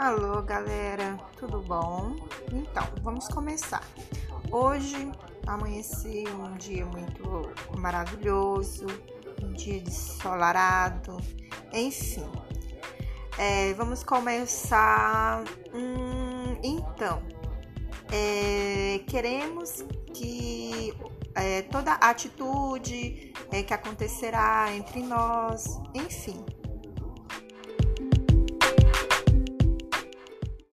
Alô, galera, tudo bom? Então, vamos começar. Hoje amanheci um dia muito maravilhoso, um dia ensolarado, enfim. É, vamos começar. Hum, então, é, queremos que é, toda atitude é, que acontecerá entre nós, enfim,